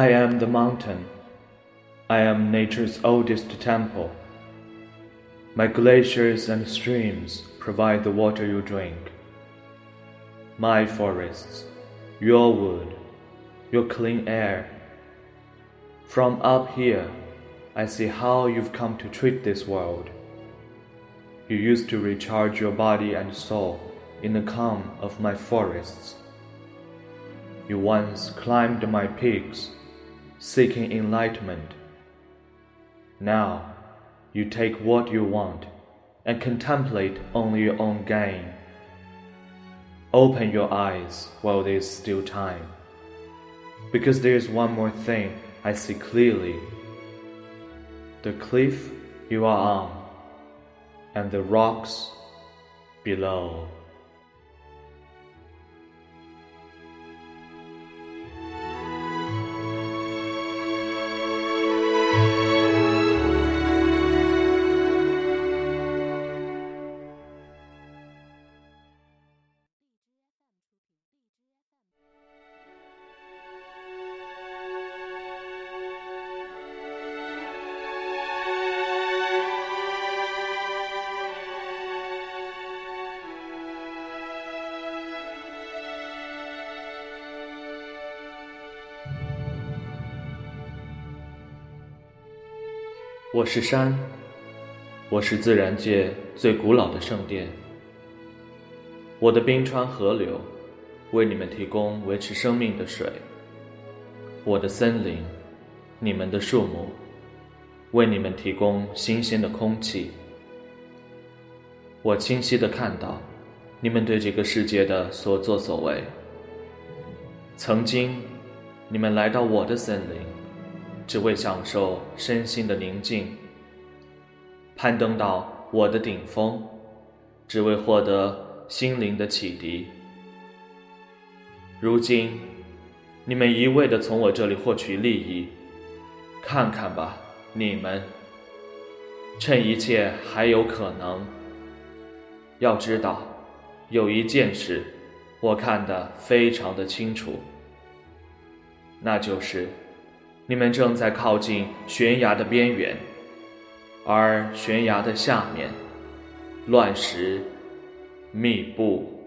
I am the mountain. I am nature's oldest temple. My glaciers and streams provide the water you drink. My forests, your wood, your clean air. From up here, I see how you've come to treat this world. You used to recharge your body and soul in the calm of my forests. You once climbed my peaks, seeking enlightenment. Now, you take what you want and contemplate only your own gain. Open your eyes while there is still time, because there is one more thing I see clearly the cliff you are on, and the rocks below. 我是山，我是自然界最古老的圣殿。我的冰川河流，为你们提供维持生命的水；我的森林，你们的树木，为你们提供新鲜的空气。我清晰的看到，你们对这个世界的所作所为。曾经，你们来到我的森林。只为享受身心的宁静，攀登到我的顶峰，只为获得心灵的启迪。如今，你们一味的从我这里获取利益，看看吧，你们，趁一切还有可能。要知道，有一件事，我看得非常的清楚，那就是。你们正在靠近悬崖的边缘，而悬崖的下面，乱石密布。